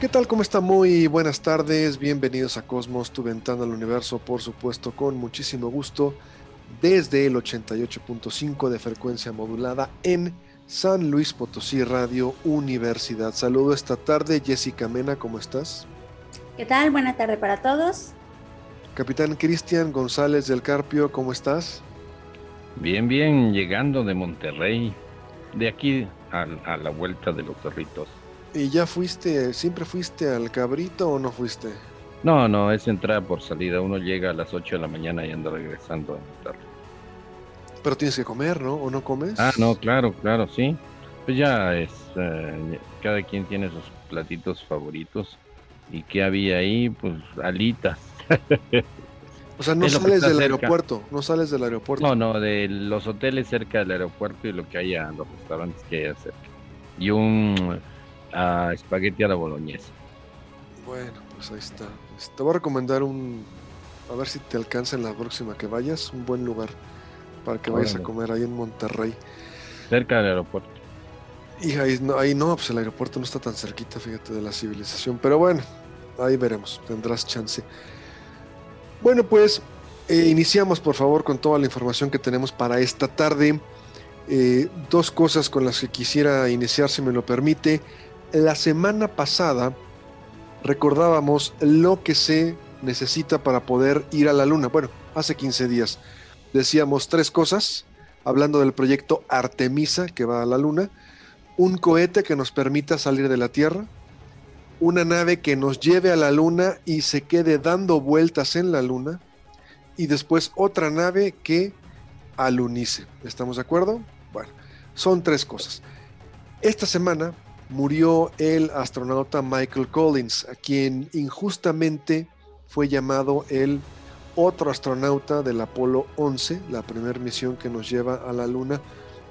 ¿Qué tal? ¿Cómo está? Muy buenas tardes. Bienvenidos a Cosmos, tu ventana al universo, por supuesto, con muchísimo gusto, desde el 88.5 de frecuencia modulada en San Luis Potosí Radio Universidad. Saludo esta tarde, Jessica Mena, ¿cómo estás? ¿Qué tal? Buena tarde para todos. Capitán Cristian González del Carpio, ¿cómo estás? Bien, bien, llegando de Monterrey, de aquí a, a la vuelta de los cerritos. ¿Y ya fuiste, siempre fuiste al cabrito o no fuiste? No, no, es entrada por salida. Uno llega a las 8 de la mañana y anda regresando a Monterrey. Pero tienes que comer, ¿no? ¿O no comes? Ah, no, claro, claro, sí. Pues ya es, eh, cada quien tiene sus platitos favoritos. ¿Y qué había ahí? Pues alitas. o sea, no sales del cerca. aeropuerto, no sales del aeropuerto. No, no, de los hoteles cerca del aeropuerto y lo que haya, los restaurantes que haya cerca. Y un ah, espagueti a la boloñesa. Bueno, pues ahí está. Te voy a recomendar un, a ver si te alcanza en la próxima que vayas, un buen lugar para que vayas a comer ahí en Monterrey. Cerca del aeropuerto. Y ahí no, ahí no, pues el aeropuerto no está tan cerquita, fíjate, de la civilización. Pero bueno, ahí veremos, tendrás chance. Bueno, pues eh, iniciamos por favor con toda la información que tenemos para esta tarde. Eh, dos cosas con las que quisiera iniciar, si me lo permite. La semana pasada recordábamos lo que se necesita para poder ir a la Luna. Bueno, hace 15 días decíamos tres cosas, hablando del proyecto Artemisa que va a la Luna, un cohete que nos permita salir de la Tierra, una nave que nos lleve a la Luna y se quede dando vueltas en la Luna, y después otra nave que alunice. ¿Estamos de acuerdo? Bueno, son tres cosas. Esta semana murió el astronauta Michael Collins, a quien injustamente fue llamado el otro astronauta del Apolo 11, la primera misión que nos lleva a la Luna,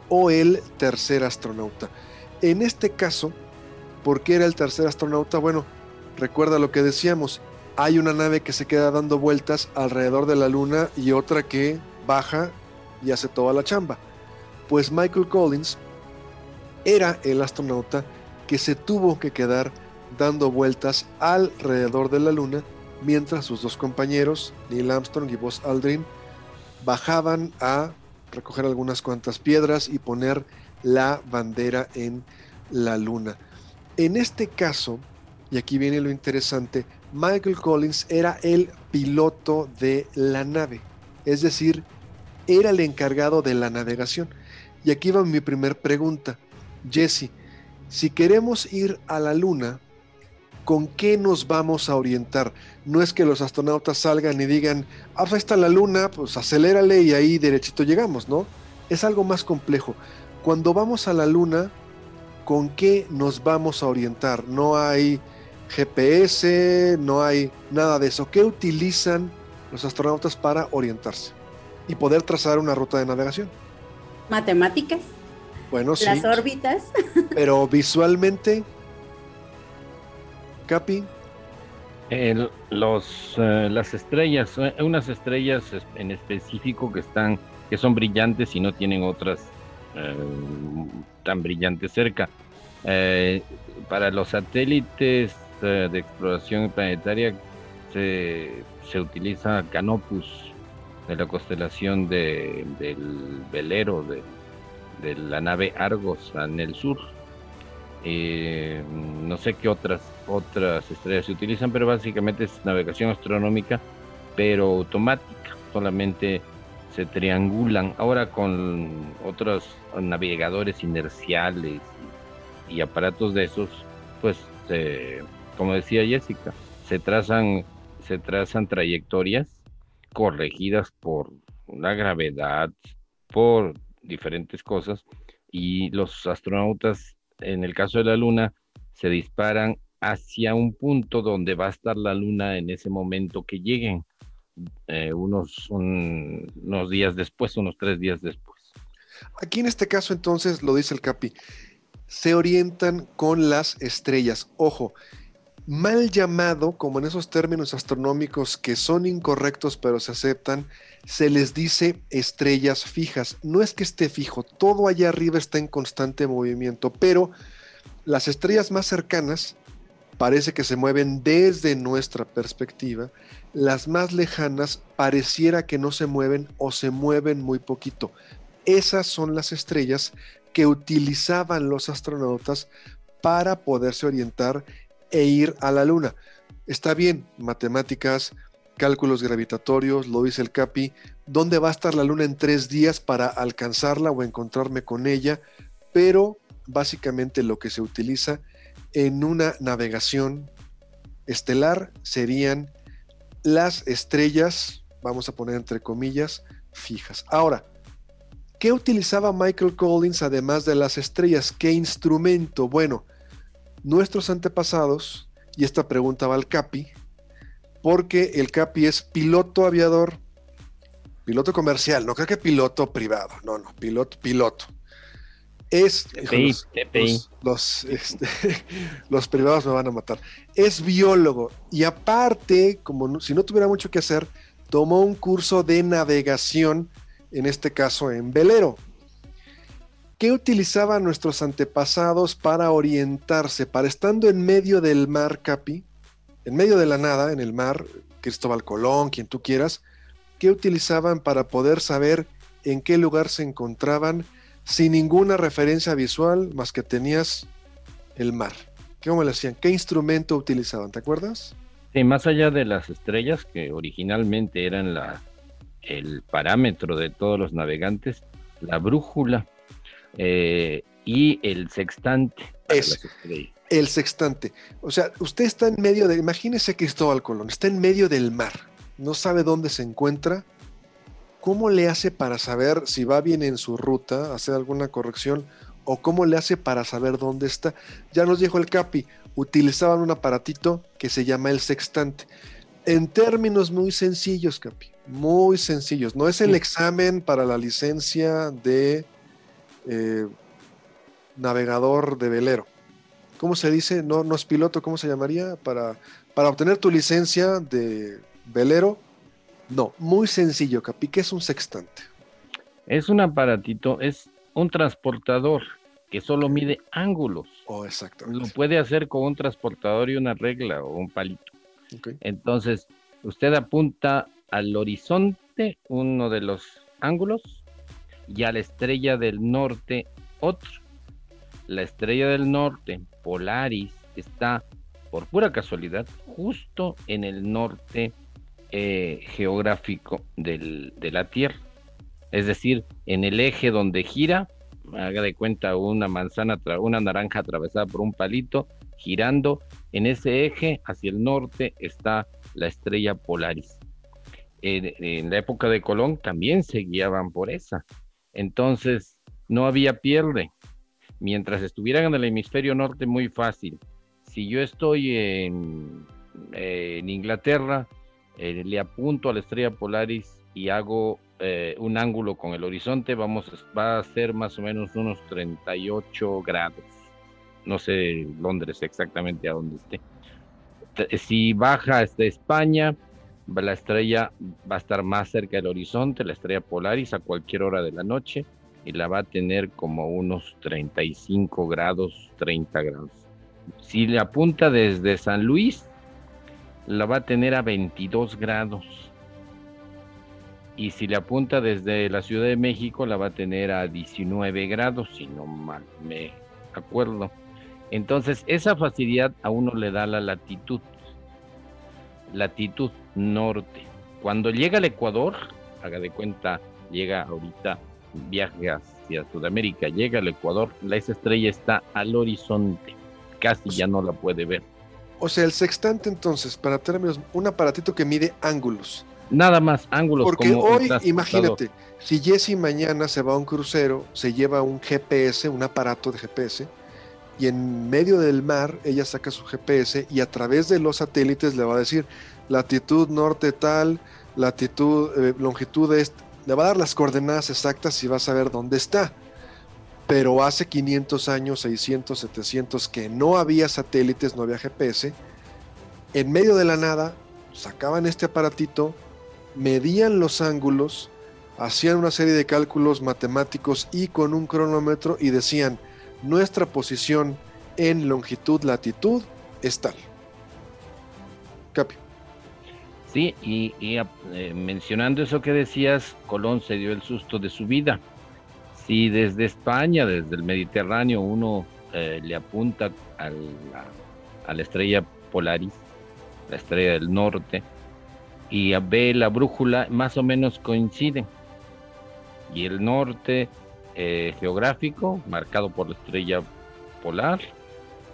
o el tercer astronauta. En este caso, ¿por qué era el tercer astronauta? Bueno, recuerda lo que decíamos, hay una nave que se queda dando vueltas alrededor de la Luna y otra que baja y hace toda la chamba. Pues Michael Collins era el astronauta que se tuvo que quedar dando vueltas alrededor de la Luna mientras sus dos compañeros, Neil Armstrong y Buzz Aldrin, bajaban a recoger algunas cuantas piedras y poner la bandera en la Luna. En este caso, y aquí viene lo interesante, Michael Collins era el piloto de la nave, es decir, era el encargado de la navegación. Y aquí va mi primer pregunta. Jesse, si queremos ir a la Luna, ¿con qué nos vamos a orientar? No es que los astronautas salgan y digan, ah, pues está la Luna, pues acelérale y ahí derechito llegamos, ¿no? Es algo más complejo. Cuando vamos a la Luna, ¿con qué nos vamos a orientar? No hay GPS, no hay nada de eso. ¿Qué utilizan los astronautas para orientarse y poder trazar una ruta de navegación? Matemáticas, Bueno, sí, las órbitas. pero visualmente, Capi, El- los, eh, las estrellas, eh, unas estrellas es- en específico que están, que son brillantes y no tienen otras eh, tan brillantes cerca. Eh, para los satélites eh, de exploración planetaria se, se utiliza Canopus de la constelación de- del velero de, de la nave Argos en el sur. Eh, no sé qué otras otras estrellas se utilizan, pero básicamente es navegación astronómica, pero automática. Solamente se triangulan. Ahora con otros navegadores inerciales y, aparatos de esos, pues, como decía Jessica, se trazan se trazan trayectorias corregidas por la gravedad, por diferentes cosas, y los astronautas, en el caso de la Luna, se disparan hacia un punto donde va a estar la Luna en ese momento que lleguen, eh, unos, unos días después, unos tres días después. Aquí en este caso entonces, lo dice el Capi, se orientan con las estrellas. Ojo, mal llamado, como en esos términos astronómicos que son incorrectos pero se aceptan, se les dice estrellas fijas. No es que esté fijo, todo allá arriba está en constante movimiento, pero las estrellas más cercanas parece que se mueven desde nuestra perspectiva, las más lejanas pareciera que no se mueven o se mueven muy poquito. Esas son las estrellas que utilizaban los astronautas para poderse orientar e ir a la Luna. Está bien, matemáticas, cálculos gravitatorios, lo dice el CAPI, dónde va a estar la Luna en tres días para alcanzarla o encontrarme con ella, pero básicamente lo que se utiliza en una navegación estelar serían las estrellas, vamos a poner entre comillas, fijas. Ahora, ¿qué utilizaba Michael Collins además de las estrellas? ¿Qué instrumento? Bueno, nuestros antepasados, y esta pregunta va al CAPI, porque el CAPI es piloto aviador, piloto comercial, no creo que piloto privado, no, no, piloto, piloto. Es los, este, los, privados me van a matar. Es biólogo y aparte, como si no tuviera mucho que hacer, tomó un curso de navegación, en este caso en velero. ¿Qué utilizaban nuestros antepasados para orientarse? Para estando en medio del mar, Capi, en medio de la nada, en el mar, Cristóbal Colón, quien tú quieras, ¿qué utilizaban para poder saber en qué lugar se encontraban sin ninguna referencia visual más que tenías el mar? ¿Cómo le hacían? ¿Qué instrumento utilizaban? ¿Te acuerdas? Sí, más allá de las estrellas, que originalmente eran la, el parámetro de todos los navegantes, la brújula eh, y el sextante. Es el sextante. O sea, usted está en medio de, imagínese Cristóbal Colón, está en medio del mar, no sabe dónde se encuentra. ¿Cómo le hace para saber si va bien en su ruta, hacer alguna corrección? ¿O cómo le hace para saber dónde está? Ya nos dijo el Capi, utilizaban un aparatito que se llama el sextante. En términos muy sencillos, Capi, muy sencillos. No es el examen para la licencia de eh, navegador de velero. ¿Cómo se dice? No, no es piloto, ¿cómo se llamaría? Para, para obtener tu licencia de velero. No, muy sencillo, Capi. ¿Qué es un sextante? Es un aparatito, es un transportador que solo mide ángulos. Oh, exacto. Lo puede hacer con un transportador y una regla o un palito. Entonces, usted apunta al horizonte uno de los ángulos y a la estrella del norte otro. La estrella del norte, Polaris, está por pura casualidad justo en el norte eh, geográfico de la Tierra. Es decir, en el eje donde gira, haga de cuenta una manzana, una naranja atravesada por un palito, girando en ese eje hacia el norte está la estrella Polaris. en la época de Colón también se guiaban por esa. Entonces, no había pierde. Mientras estuvieran en el hemisferio norte, muy fácil. Si yo estoy en, Inglaterra, eh, le apunto a la estrella Polaris y hago eh, un ángulo con el horizonte, vamos, va a ser más o menos unos 38 grados. No sé Londres exactamente a dónde esté. Si baja hasta España, la estrella va a estar más cerca del horizonte, la estrella Polaris, a cualquier hora de la noche, y la va a tener como unos 35 grados, 30 grados. Si le apunta desde San Luis, la va a tener a 22 grados. Y si le apunta desde la Ciudad de México, la va a tener a 19 grados, si no mal me acuerdo. Entonces, esa facilidad a uno le da la latitud latitud norte. Cuando llega al Ecuador, haga de cuenta, llega ahorita, viaje hacia Sudamérica, llega al Ecuador, la esa estrella está al horizonte, casi ya no la puede ver. O sea, el sextante entonces, para términos, un aparatito que mide ángulos. Nada más ángulos. Porque hoy, imagínate, si Jesse mañana se va a un crucero, se lleva un GPS, un aparato de GPS, y en medio del mar ella saca su GPS y a través de los satélites le va a decir latitud norte tal, latitud, eh, longitud este, le va a dar las coordenadas exactas y va a saber dónde está. Pero hace 500 años, 600, 700, que no había satélites, no había GPS, en medio de la nada sacaban este aparatito, medían los ángulos, hacían una serie de cálculos matemáticos y con un cronómetro y decían, nuestra posición en longitud, latitud es tal. Capio. Sí, y, eh, mencionando eso que decías, Colón se dio el susto de su vida. Si desde España, desde el Mediterráneo, uno eh, le apunta a la estrella Polaris, la estrella del norte, y ve la brújula, más o menos coinciden. Y el norte eh, geográfico, marcado por la estrella polar,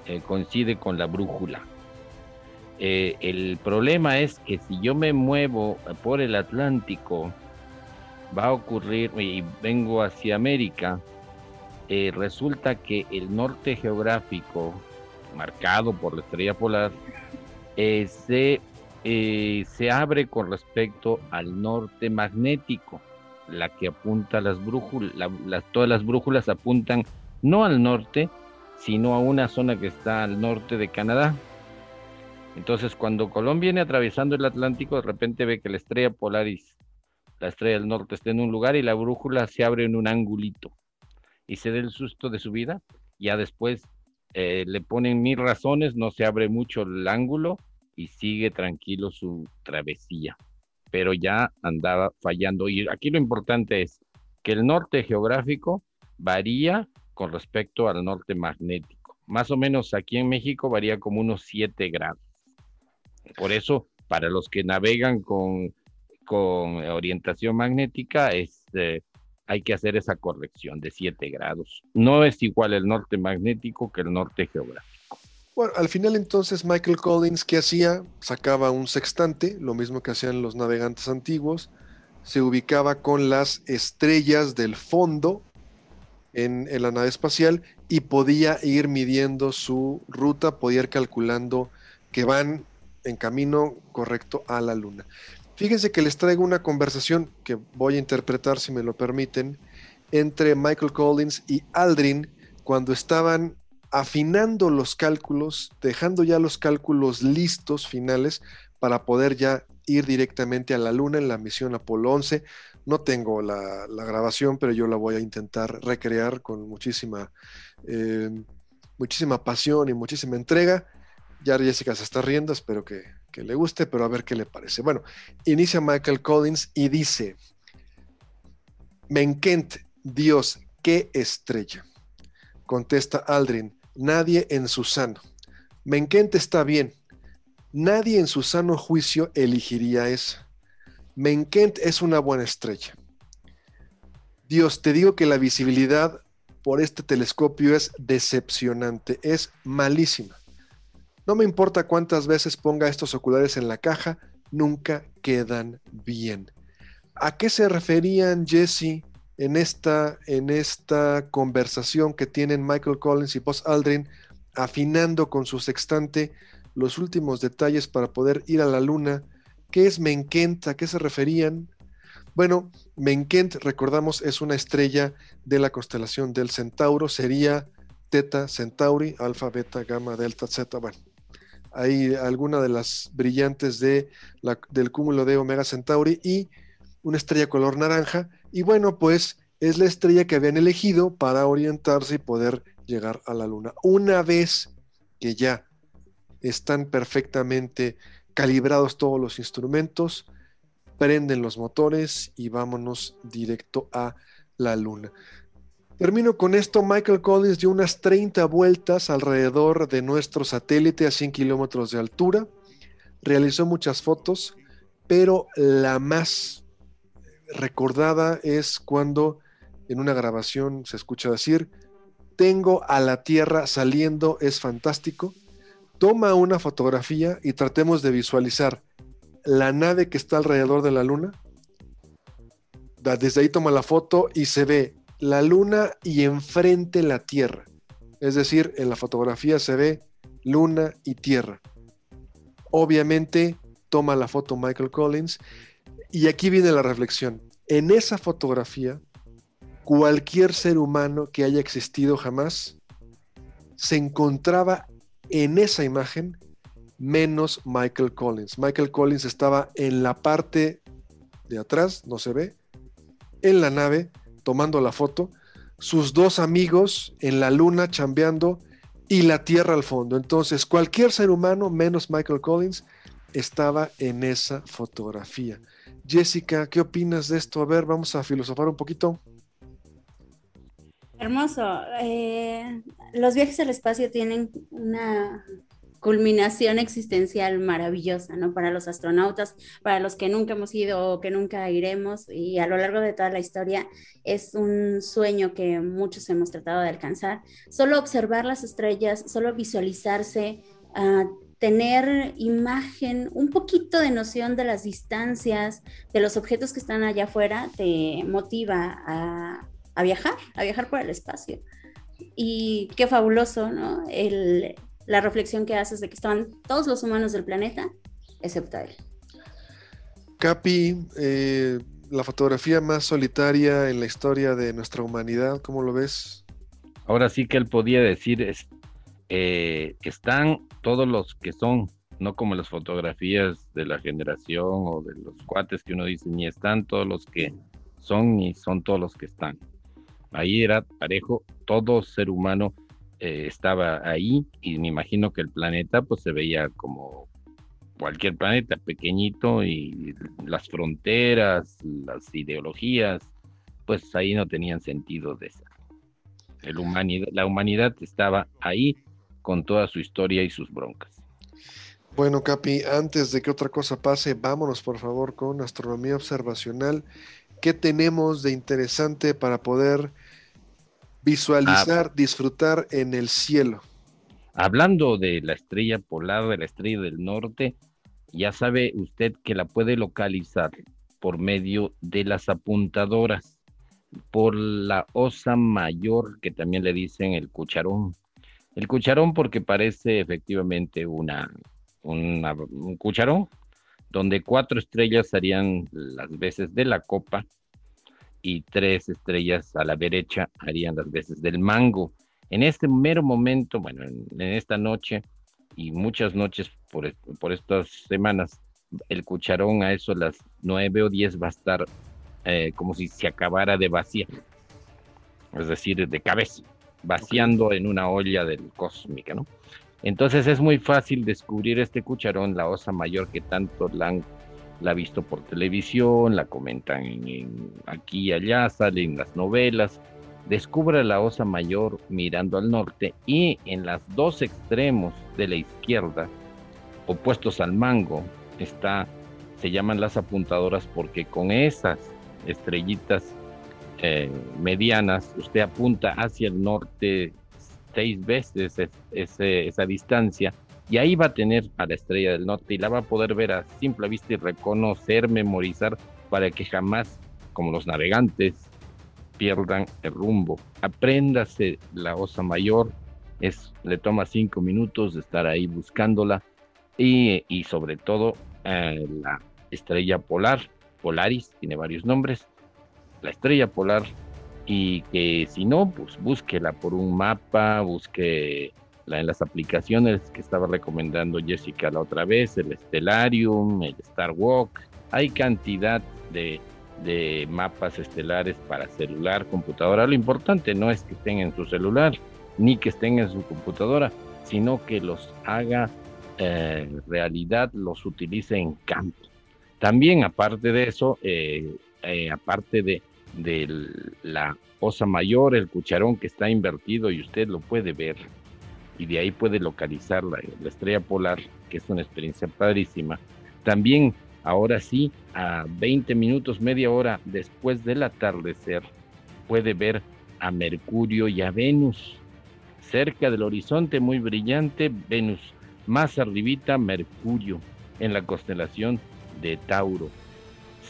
eh, coincide con la brújula. Eh, el problema es que si yo me muevo por el Atlántico, va a ocurrir, y vengo hacia América, resulta que el norte geográfico, marcado por la estrella polar, se, se abre con respecto al norte magnético la que apunta las brújulas, todas las brújulas apuntan no al norte, sino a una zona que está al norte de Canadá. Entonces, cuando Colón viene atravesando el Atlántico, de repente ve que la estrella Polaris, la estrella del norte, está en un lugar y la brújula se abre en un angulito. Y se da el susto de su vida. Ya después eh, le ponen mil razones, no se abre mucho el ángulo y sigue tranquilo su travesía pero ya andaba fallando. Y aquí lo importante es que el norte geográfico varía con respecto al norte magnético. Más o menos aquí en México varía como unos 7 grados. Por eso, para los que navegan con, con orientación magnética, este, hay que hacer esa corrección de 7 grados. No es igual el norte magnético que el norte geográfico. Bueno, al final entonces Michael Collins, ¿qué hacía? Sacaba un sextante, lo mismo que hacían los navegantes antiguos, se ubicaba con las estrellas del fondo en, la nave espacial y podía ir midiendo su ruta, podía ir calculando que van en camino correcto a la Luna. Fíjense que les traigo una conversación que voy a interpretar, si me lo permiten, entre Michael Collins y Aldrin cuando estaban afinando los cálculos, dejando ya los cálculos listos finales para poder ya ir directamente a la Luna en la misión Apolo 11. No tengo la, grabación, pero yo la voy a intentar recrear con muchísima, eh, muchísima pasión y muchísima entrega. Ya Jessica se está riendo, espero que, que le guste, pero a ver qué le parece. Bueno, inicia Michael Collins y dice, Menkent, Dios, qué estrella. Contesta Aldrin, nadie en su sano. Menquente está bien. Nadie en su sano juicio elegiría esa. Menkent es una buena estrella. Dios, te digo que la visibilidad por este telescopio es decepcionante, es malísima. No me importa cuántas veces ponga estos oculares en la caja, nunca quedan bien. ¿A qué se referían Jesse en esta, en esta conversación que tienen Michael Collins y Buzz Aldrin, afinando con su sextante los últimos detalles para poder ir a la luna. ¿Qué es Menkent? ¿A qué se referían? Bueno, Menkent, recordamos, es una estrella de la constelación del Centauro, sería Teta Centauri, Alfa, Beta, Gamma, Delta, Zeta. Bueno, hay alguna de las brillantes de del cúmulo de Omega Centauri y una estrella color naranja, y bueno, pues es la estrella que habían elegido para orientarse y poder llegar a la Luna. Una vez que ya están perfectamente calibrados todos los instrumentos, prenden los motores y vámonos directo a la Luna. Termino con esto. Michael Collins dio unas 30 vueltas alrededor de nuestro satélite a 100 kilómetros de altura. Realizó muchas fotos, pero la más recordada es cuando en una grabación se escucha decir, tengo a la Tierra saliendo, es fantástico. Toma una fotografía y tratemos de visualizar la nave que está alrededor de la luna. Desde ahí toma la foto y se ve la luna y enfrente la Tierra. Es decir, en la fotografía se ve luna y Tierra. Obviamente toma la foto Michael Collins y aquí viene la reflexión. En esa fotografía, cualquier ser humano que haya existido jamás se encontraba en esa imagen menos Michael Collins. Michael Collins estaba en la parte de atrás, no se ve, en la nave tomando la foto, sus dos amigos en la luna chambeando y la Tierra al fondo. Entonces, cualquier ser humano menos Michael Collins estaba en esa fotografía. Jessica, ¿qué opinas de esto? A ver, vamos a filosofar un poquito. Hermoso. Eh, los viajes al espacio tienen una culminación existencial maravillosa, ¿no? Para los astronautas, para los que nunca hemos ido o que nunca iremos, y a lo largo de toda la historia es un sueño que muchos hemos tratado de alcanzar. Solo observar las estrellas, solo visualizarse, uh, tener imagen, un poquito de noción de las distancias, de los objetos que están allá afuera, te motiva a, a viajar, a viajar por el espacio. Y qué fabuloso, ¿no? El, la reflexión que haces de que estaban todos los humanos del planeta, excepto él. Capi, eh, la fotografía más solitaria en la historia de nuestra humanidad, ¿cómo lo ves? Ahora sí que él podía decir, es, eh, están todos los que son, no como las fotografías de la generación o de los cuates que uno dice, ni están todos los que son, ni son todos los que están. Ahí era parejo, todo ser humano eh, estaba ahí y me imagino que el planeta pues se veía como cualquier planeta pequeñito y las fronteras, las ideologías, pues ahí no tenían sentido de ser. La humanidad estaba ahí con toda su historia y sus broncas. Bueno, Capi, antes de que otra cosa pase, vámonos por favor con astronomía observacional. ¿Qué tenemos de interesante para poder Visualizar, disfrutar en el cielo. Hablando de la estrella polar, de la estrella del norte, ya sabe usted que la puede localizar por medio de las apuntadoras, por la osa mayor, que también le dicen el cucharón. El cucharón porque parece efectivamente una, un cucharón, donde cuatro estrellas harían las veces de la copa y tres estrellas a la derecha harían las veces del mango. En este mero momento, bueno, en, esta noche y muchas noches por, por, estas semanas, el cucharón a eso las nueve o diez va a estar eh, como si se acabara de vaciar, es decir, de cabeza, vaciando en una olla del cósmica, ¿no? Entonces es muy fácil descubrir este cucharón, la osa mayor que tanto la han la visto por televisión, la comentan aquí y allá, salen las novelas. Descubre la osa mayor mirando al norte y en los dos extremos de la izquierda, opuestos al mango, está, se llaman las apuntadoras porque con esas estrellitas eh, medianas usted apunta hacia el norte seis veces esa distancia y ahí va a tener a la estrella del norte y la va a poder ver a simple vista y reconocer, memorizar para que jamás, como los navegantes, pierdan el rumbo. Apréndase la osa mayor, es, le toma cinco minutos de estar ahí buscándola y, y sobre todo eh, la estrella polar, Polaris, tiene varios nombres, la estrella polar y que si no, pues búsquela por un mapa, busque en las aplicaciones que estaba recomendando Jessica la otra vez, el Stellarium, el Star Walk, hay cantidad de, de mapas estelares para celular, computadora. Lo importante no es que estén en su celular ni que estén en su computadora, sino que los haga eh, realidad, los utilice en campo. También aparte de eso, eh, eh, aparte de, de la osa mayor, el cucharón que está invertido y usted lo puede ver y de ahí puede localizar la, estrella polar, que es una experiencia padrísima. También, ahora sí, a 20 minutos, media hora después del atardecer, puede ver a Mercurio y a Venus. Cerca del horizonte, muy brillante, Venus. Más arribita, Mercurio, en la constelación de Tauro.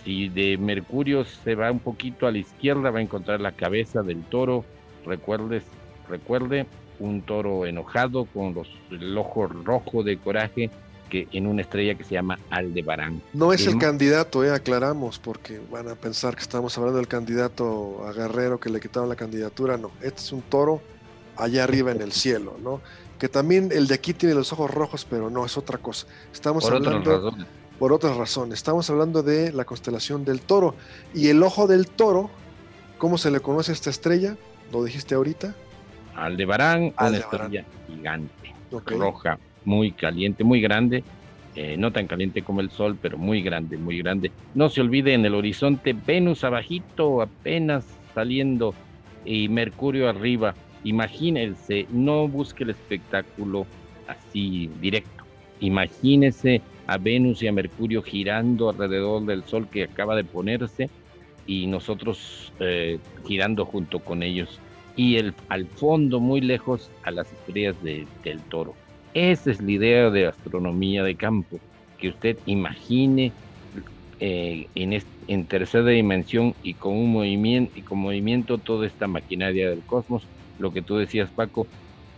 Si de Mercurio se va un poquito a la izquierda, va a encontrar la cabeza del toro. Recuerdes, recuerde, un toro enojado con los, el ojo rojo de coraje que en una estrella que se llama Aldebarán. No es el candidato, eh, aclaramos, porque van a pensar que estamos hablando del candidato a Guerrero que le quitaron la candidatura. No, este es un toro allá arriba en el cielo, ¿no? Que también el de aquí tiene los ojos rojos, pero no, es otra cosa. Estamos hablando por otras razones. Estamos hablando de la constelación del toro. Y el ojo del toro, ¿cómo se le conoce a esta estrella? ¿Lo dijiste ahorita? Aldebarán, una estrella gigante, roja, muy caliente, muy grande. Eh, no tan caliente como el sol, pero muy grande, muy grande. No se olvide en el horizonte Venus abajito, apenas saliendo, y Mercurio arriba. Imagínense, no busque el espectáculo así directo. Imagínese a Venus y a Mercurio girando alrededor del Sol que acaba de ponerse y nosotros eh, girando junto con ellos. Y el, al fondo, muy lejos, a las estrellas del toro. Esa es la idea de astronomía de campo, que usted imagine eh, en, en tercera dimensión y con un movimiento y con movimiento toda esta maquinaria del cosmos, lo que tú decías Paco,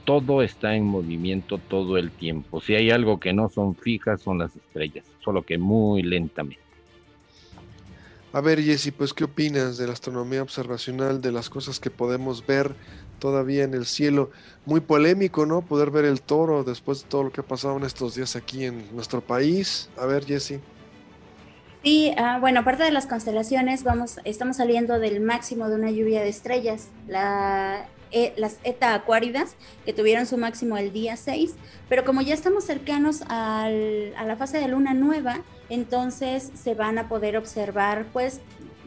todo está en movimiento todo el tiempo. Si hay algo que no son fijas, son las estrellas, solo que muy lentamente. A ver, Jesse, pues, ¿qué opinas de la astronomía observacional, de las cosas que podemos ver todavía en el cielo? Muy polémico, ¿no? Poder ver el toro después de todo lo que ha pasado en estos días aquí en nuestro país. A ver, Jesse. Sí, ah, bueno, aparte de las constelaciones, vamos, estamos saliendo del máximo de una lluvia de estrellas. La eh, las ETA acuáridas, que tuvieron su máximo el día 6, pero como ya estamos cercanos a la fase de luna nueva, entonces se van a poder observar pues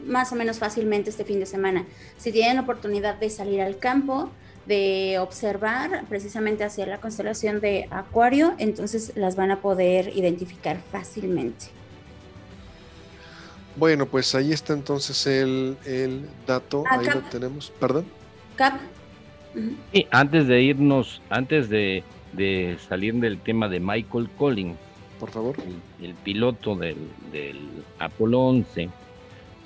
más o menos fácilmente este fin de semana. Si tienen oportunidad de salir al campo, de observar precisamente hacia la constelación de Acuario, entonces las van a poder identificar fácilmente. Bueno, pues ahí está entonces el, dato, ahí lo tenemos, perdón. Cap, Sí, antes de irnos, antes de, salir del tema de Michael Collins, por favor, el, piloto del, Apolo 11,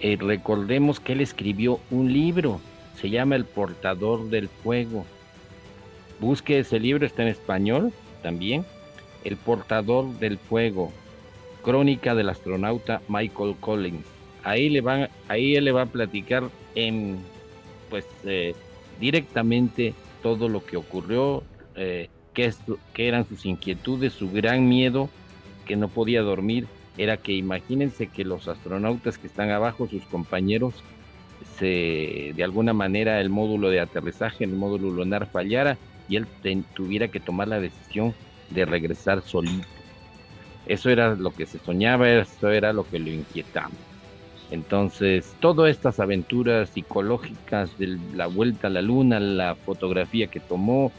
eh, recordemos que él escribió un libro, se llama El portador del fuego. Busque ese libro, está en español también. El portador del fuego, crónica del astronauta Michael Collins. Ahí le van, ahí él le va a platicar en, pues, eh, directamente todo lo que ocurrió, eh, qué, eran sus inquietudes, su gran miedo, que no podía dormir, era que imagínense que los astronautas que están abajo, sus compañeros, se, de alguna manera el módulo de aterrizaje, el módulo lunar fallara y él tuviera que tomar la decisión de regresar solito. Eso era lo que se soñaba, eso era lo que lo inquietaba. Entonces, todas estas aventuras psicológicas de la vuelta a la luna, la fotografía que tomó,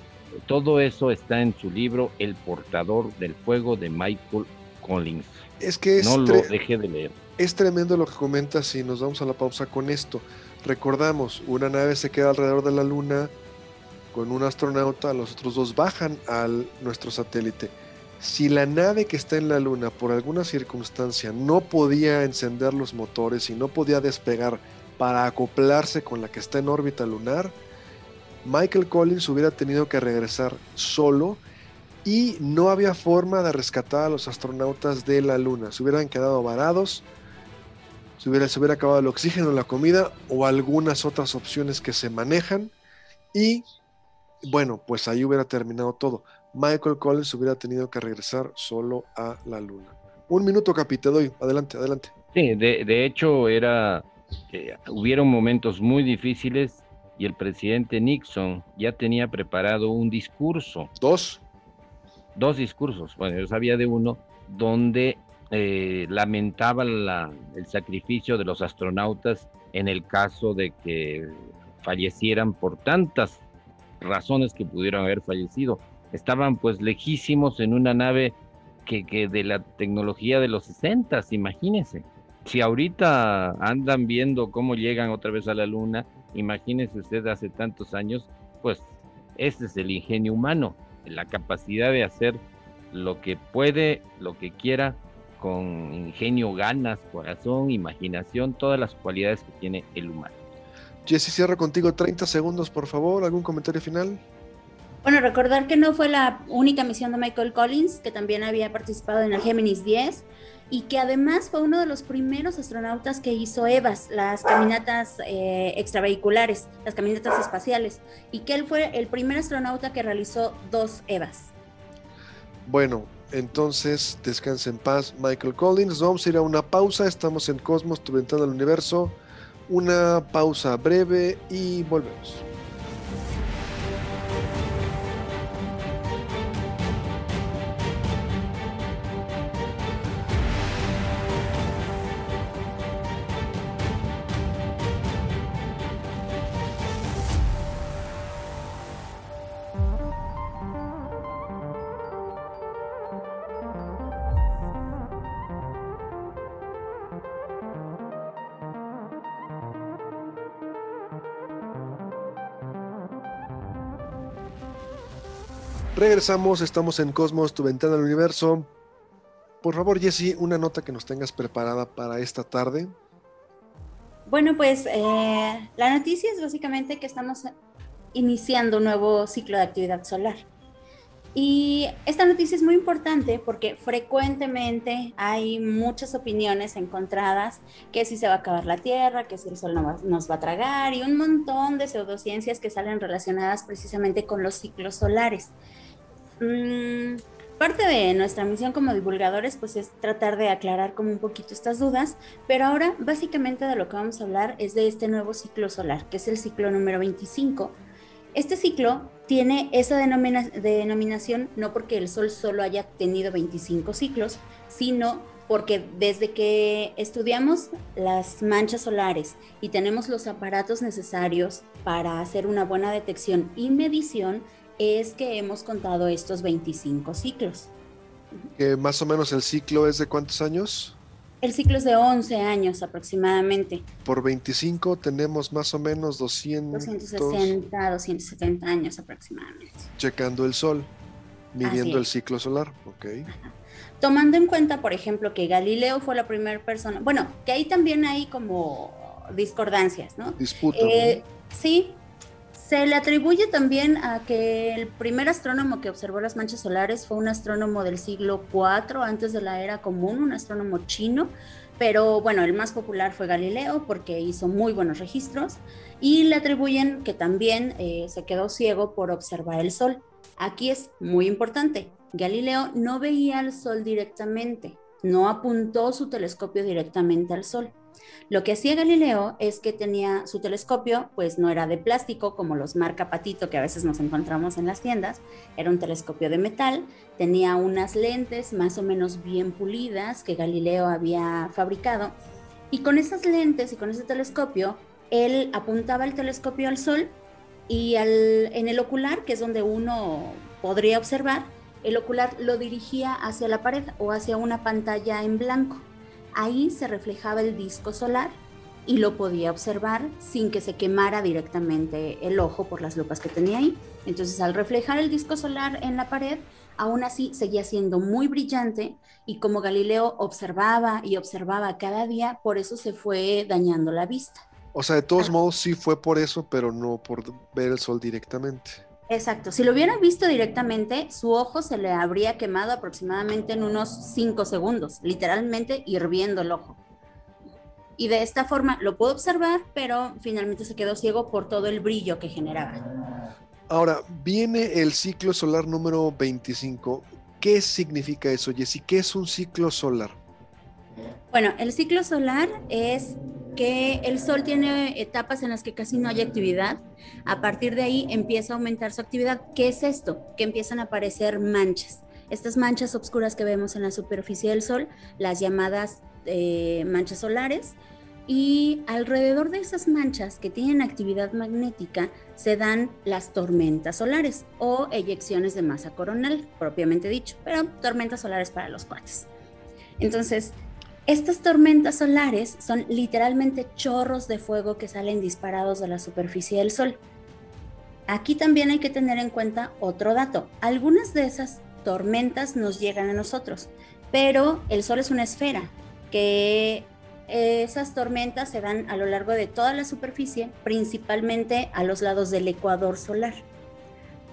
todo eso está en su libro El portador del fuego de Michael Collins. Es que no lo dejé de leer. Es tremendo lo que comentas y nos vamos a la pausa con esto. Recordamos, una nave se queda alrededor de la luna con un astronauta, los otros dos bajan a nuestro satélite si la nave que está en la Luna por alguna circunstancia no podía encender los motores y no podía despegar para acoplarse con la que está en órbita lunar, Michael Collins hubiera tenido que regresar solo y no había forma de rescatar a los astronautas de la Luna. Se hubieran quedado varados, se hubiera, se acabado el oxígeno, la comida o algunas otras opciones que se manejan y bueno, pues ahí hubiera terminado todo. Michael Collins hubiera tenido que regresar solo a la luna. Un minuto, Capi, te doy. Adelante, adelante. Sí, de, hecho era, eh, hubieron momentos muy difíciles y el presidente Nixon ya tenía preparado un discurso. ¿Dos? Dos discursos, bueno, yo sabía de uno, donde eh, lamentaba el sacrificio de los astronautas en el caso de que fallecieran por tantas razones que pudieron haber fallecido estaban pues lejísimos en una nave que, que de la tecnología de los 60, imagínense. Si ahorita andan viendo cómo llegan otra vez a la luna, imagínense usted hace tantos años, pues ese es el ingenio humano, la capacidad de hacer lo que puede, lo que quiera, con ingenio, ganas, corazón, imaginación, todas las cualidades que tiene el humano. Jesse, cierra contigo 30 segundos, por favor. ¿Algún comentario final? Bueno, recordar que no fue la única misión de Michael Collins, que también había participado en el Géminis 10 y que además fue uno de los primeros astronautas que hizo EVAs, las caminatas eh, extravehiculares, las caminatas espaciales, y que él fue el primer astronauta que realizó dos EVAs. Bueno, entonces descansa en paz Michael Collins. Vamos a ir a una pausa, estamos en Cosmos, tu ventana al universo. Una pausa breve y volvemos. Regresamos, estamos en Cosmos, tu ventana al universo. Por favor, Jesse, una nota que nos tengas preparada para esta tarde. Bueno, pues eh, la noticia es básicamente que estamos iniciando un nuevo ciclo de actividad solar. Y esta noticia es muy importante porque frecuentemente hay muchas opiniones encontradas, que si se va a acabar la Tierra, que si el Sol nos va a tragar y un montón de pseudociencias que salen relacionadas precisamente con los ciclos solares. Mm, parte de nuestra misión como divulgadores pues es tratar de aclarar como un poquito estas dudas, pero ahora básicamente de lo que vamos a hablar es de este nuevo ciclo solar, que es el ciclo número 25. Este ciclo tiene esa denominación no porque el Sol solo haya tenido 25 ciclos, sino porque desde que estudiamos las manchas solares y tenemos los aparatos necesarios para hacer una buena detección y medición, es que hemos contado estos 25 ciclos. Más o menos el ciclo es de cuántos años? El ciclo es de 11 años aproximadamente. Por 25 tenemos más o menos 200... 260, 270 años aproximadamente. Checando el sol, midiendo el ciclo solar, ok. Tomando en cuenta, por ejemplo, que Galileo fue la primera persona, bueno, que ahí también hay como discordancias, ¿no? Disputa. Eh, sí, se le atribuye también a que el primer astrónomo que observó las manchas solares fue un astrónomo del siglo IV, antes de la era común, un astrónomo chino, pero bueno, el más popular fue Galileo porque hizo muy buenos registros y le atribuyen que también eh, se quedó ciego por observar el Sol. Aquí es muy importante, Galileo no veía el Sol directamente, no apuntó su telescopio directamente al Sol. Lo que hacía Galileo es que tenía su telescopio, pues no era de plástico como los marca Patito que a veces nos encontramos en las tiendas, era un telescopio de metal, tenía unas lentes más o menos bien pulidas que Galileo había fabricado. Y con esas lentes y con ese telescopio él apuntaba el telescopio al sol y en el ocular, que es donde uno podría observar, el ocular lo dirigía hacia la pared o hacia una pantalla en blanco ahí se reflejaba el disco solar y lo podía observar sin que se quemara directamente el ojo por las lupas que tenía ahí. Entonces al reflejar el disco solar en la pared, aún así seguía siendo muy brillante y como Galileo observaba y observaba cada día, por eso se fue dañando la vista. O sea, de todos modos sí fue por eso, pero no por ver el sol directamente. Exacto, si lo hubiera visto directamente, su ojo se le habría quemado aproximadamente en unos 5 segundos, literalmente hirviendo el ojo. Y de esta forma lo pudo observar, pero finalmente se quedó ciego por todo el brillo que generaba. Ahora, viene el ciclo solar número 25. ¿Qué significa eso, Jessy? ¿Qué es un ciclo solar? Bueno, el ciclo solar es que el Sol tiene etapas en las que casi no hay actividad. A partir de ahí empieza a aumentar su actividad. ¿Qué es esto? Que empiezan a aparecer manchas. Estas manchas oscuras que vemos en la superficie del Sol, las llamadas eh, manchas solares, y alrededor de esas manchas que tienen actividad magnética se dan las tormentas solares o eyecciones de masa coronal, propiamente dicho, pero tormentas solares para los cuates. Entonces, estas tormentas solares son literalmente chorros de fuego que salen disparados de la superficie del Sol. Aquí también hay que tener en cuenta otro dato. Algunas de esas tormentas nos llegan a nosotros, pero el Sol es una esfera que esas tormentas se dan a lo largo de toda la superficie, principalmente a los lados del ecuador solar.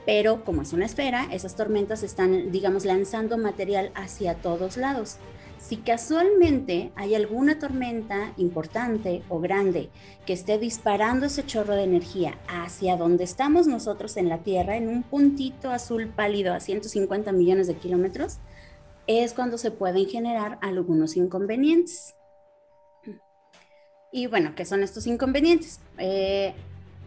Pero como es una esfera, esas tormentas están, digamos, lanzando material hacia todos lados. Si casualmente hay alguna tormenta importante o grande que esté disparando ese chorro de energía hacia donde estamos nosotros en la Tierra, en un puntito azul pálido a 150 millones de kilómetros, es cuando se pueden generar algunos inconvenientes. Y bueno, ¿qué son estos inconvenientes? Eh,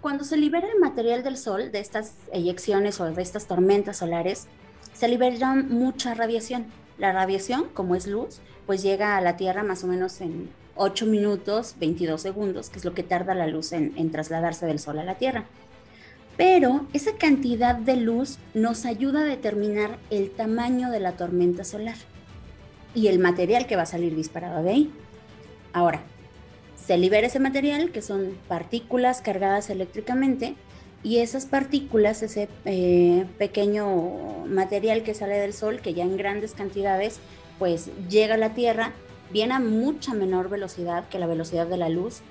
cuando se libera el material del Sol, de estas eyecciones o de estas tormentas solares, se libera mucha radiación. La radiación, como es luz, pues llega a la Tierra más o menos en 8 minutos 22 segundos, que es lo que tarda la luz en, en trasladarse del Sol a la Tierra. Pero esa cantidad de luz nos ayuda a determinar el tamaño de la tormenta solar y el material que va a salir disparado de ahí. Ahora, se libera ese material, que son partículas cargadas eléctricamente, y esas partículas, ese eh, pequeño material que sale del Sol, que ya en grandes cantidades, pues llega a la Tierra, viene a mucha menor velocidad que la velocidad de la luz,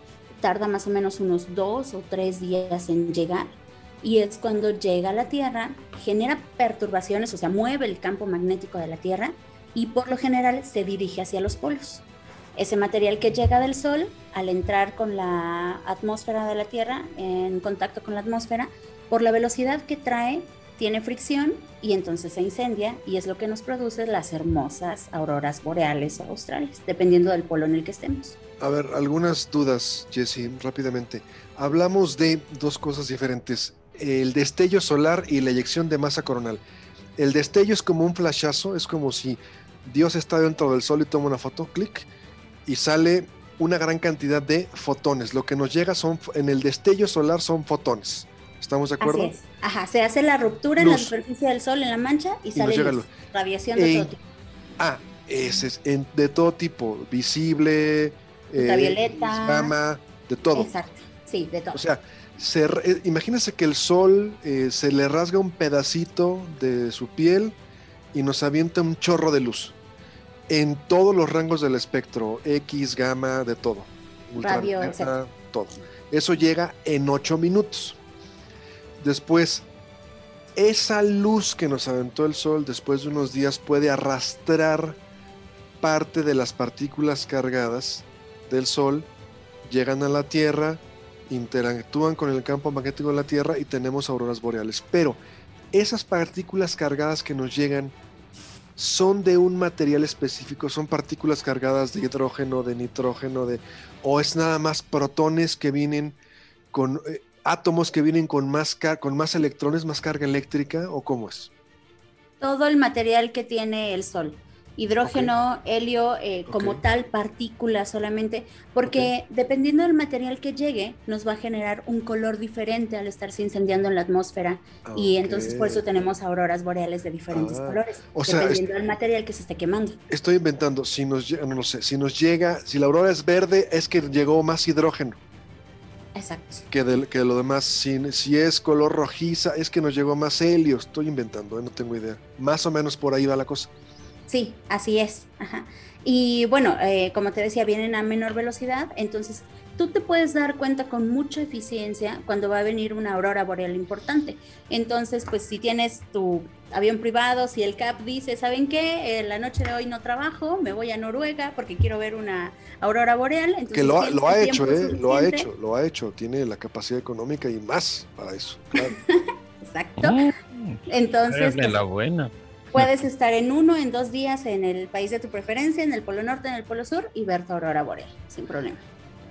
tarda más o menos unos dos o tres días en llegar, y es cuando llega a la Tierra, genera perturbaciones, o sea, mueve el campo magnético de la Tierra, y por lo general se dirige hacia los polos. Ese material que llega del Sol, al entrar con la atmósfera de la Tierra, en contacto con la atmósfera, por la velocidad que trae, tiene fricción y entonces se incendia y es lo que nos produce las hermosas auroras boreales o australes, dependiendo del polo en el que estemos. A ver, algunas dudas, Jesse, rápidamente. Hablamos de dos cosas diferentes, el destello solar y la eyección de masa coronal. El destello es como un flashazo, es como si Dios está dentro del Sol y toma una foto, clic, y sale una gran cantidad de fotones. Lo que nos llega son, en el destello solar son fotones. ¿Estamos de acuerdo? Así es. Ajá, se hace la ruptura en la superficie del Sol, en la mancha, y, sale radiación de todo tipo. Ah, ese es de todo tipo, visible, ultravioleta, gamma, de todo. Exacto, sí, de todo. O sea, se, eh, imagínense que el Sol eh, se le rasga un pedacito de su piel y nos avienta un chorro de luz en todos los rangos del espectro, X, gamma, de todo. Radio, todo. Eso llega en 8 minutos. Después, esa luz que nos aventó el sol después de unos días puede arrastrar parte de las partículas cargadas del sol, llegan a la Tierra, interactúan con el campo magnético de la Tierra y tenemos auroras boreales. Pero esas partículas cargadas que nos llegan son de un material específico, son partículas cargadas de hidrógeno, de nitrógeno, de o es nada más protones que vienen con eh, átomos que vienen con más con más electrones, más carga eléctrica o cómo es? Todo el material que tiene el sol hidrógeno, helio, eh, como tal, partículas solamente, porque dependiendo del material que llegue, nos va a generar un color diferente al estarse incendiando en la atmósfera. Y entonces por eso tenemos auroras boreales de diferentes ah, colores, dependiendo del material que se esté quemando. Estoy inventando, si nos, no sé, si nos llega, si la aurora es verde, es que llegó más hidrógeno. Exacto. Que de, que lo demás, si, si, es color rojiza, es que nos llegó más helio. Estoy inventando, ¿eh? no tengo idea. Más o menos por ahí va la cosa. Sí, así es. Y bueno, eh, como te decía, vienen a menor velocidad, entonces tú te puedes dar cuenta con mucha eficiencia cuando va a venir una aurora boreal importante. Entonces, pues si tienes tu avión privado, si el CAP dice, ¿saben qué? Eh, la noche de hoy no trabajo, me voy a Noruega porque quiero ver una aurora boreal. Entonces, que lo, ha, lo ha hecho, ¿eh? Lo ha hecho, lo ha hecho. Tiene la capacidad económica y más para eso, claro. Exacto. Mm. Entonces... Es de la buena. Puedes estar en uno, en dos días en el país de tu preferencia, en el Polo Norte, en el Polo Sur y ver tu aurora boreal, sin problema.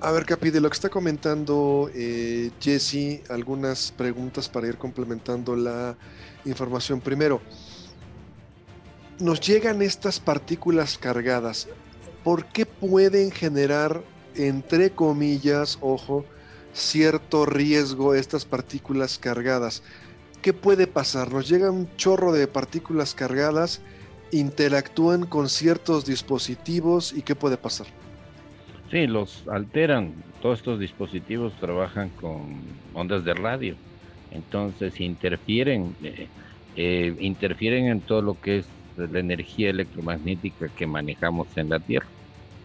A ver, Capi, de lo que está comentando eh, Jesse, algunas preguntas para ir complementando la información. Primero, nos llegan estas partículas cargadas. ¿Por qué pueden generar, entre comillas, ojo, cierto riesgo estas partículas cargadas? ¿Qué puede pasar? Nos llega un chorro de partículas cargadas, interactúan con ciertos dispositivos y ¿qué puede pasar? Sí, los alteran. Todos estos dispositivos trabajan con ondas de radio. Entonces interfieren, eh, eh, interfieren en todo lo que es la energía electromagnética que manejamos en la Tierra,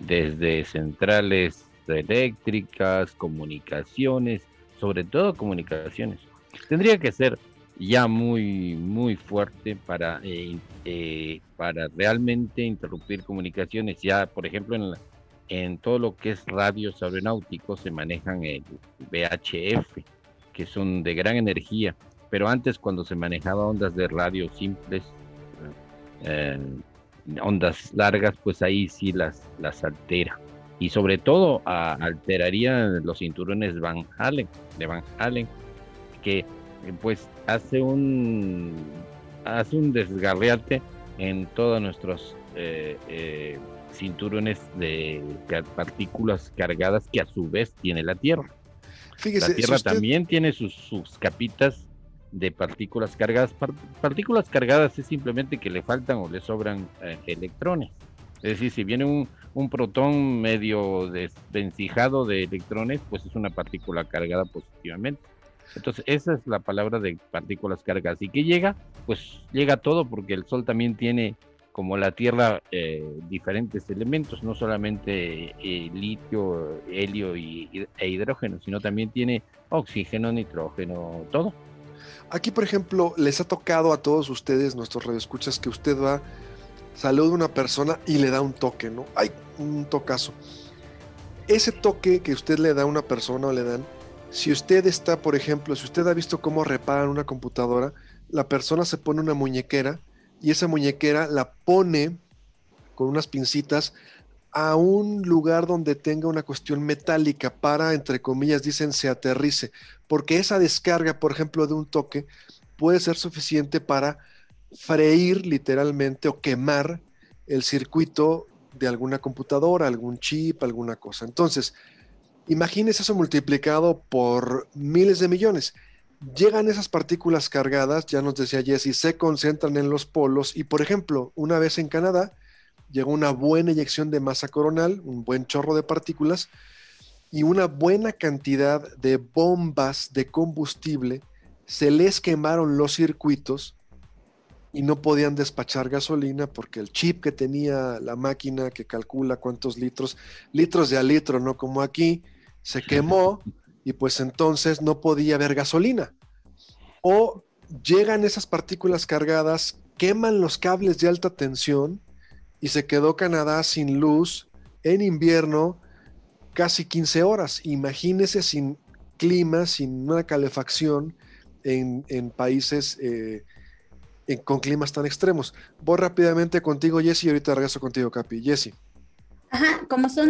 desde centrales eléctricas, comunicaciones, sobre todo comunicaciones. Tendría que ser ya muy, muy fuerte para, eh, eh, para realmente interrumpir comunicaciones. Ya, por ejemplo, en, en todo lo que es radios aeronáuticos se manejan el VHF, que son de gran energía, pero antes cuando se manejaba ondas de radio simples, eh, ondas largas, pues ahí sí las, las altera. Y sobre todo alteraría los cinturones Van Halen, de Van Halen, que pues hace un hace un desgarriate en todos nuestros eh, eh, cinturones de partículas cargadas que a su vez tiene la Tierra. la Tierra también tiene sus, sus, capitas de partículas cargadas. partículas cargadas es simplemente que le faltan o le sobran eh, electrones. Es decir, si viene un, un protón medio desvencijado de electrones, pues es una partícula cargada positivamente. Entonces, esa es la palabra de partículas cargadas. ¿Y qué llega? Pues llega todo porque el Sol también tiene, como la Tierra, eh, diferentes elementos, no solamente eh, litio, helio y, e hidrógeno, sino también tiene oxígeno, nitrógeno, todo. Aquí, por ejemplo, les ha tocado a todos ustedes, nuestros radioescuchas, que usted va, saluda a una persona y le da un toque, ¿no? Hay un tocazo. Ese toque que usted le da a una persona o le dan, si usted está, por ejemplo, si usted ha visto cómo reparan una computadora, la persona se pone una muñequera y esa muñequera la pone con unas pincitas a un lugar donde tenga una cuestión metálica para, entre comillas, dicen, se aterrice, porque esa descarga, por ejemplo, de un toque puede ser suficiente para freír literalmente o quemar el circuito de alguna computadora, algún chip, alguna cosa. Entonces, Imagínese eso multiplicado por miles de millones. Llegan esas partículas cargadas, ya nos decía Jesse, se concentran en los polos y, por ejemplo, una vez en Canadá, llegó una buena eyección de masa coronal, un buen chorro de partículas y una buena cantidad de bombas de combustible. Se les quemaron los circuitos y no podían despachar gasolina porque el chip que tenía la máquina que calcula cuántos litros, litros de a litro, no como aquí, se quemó y pues entonces no podía haber gasolina. O llegan esas partículas cargadas, queman los cables de alta tensión y se quedó Canadá sin luz en invierno casi 15 horas. Imagínese sin clima, sin una calefacción en, países eh, con climas tan extremos. Voy rápidamente contigo, Jesse, y ahorita regreso contigo, Capi. Jesse. Ajá, como son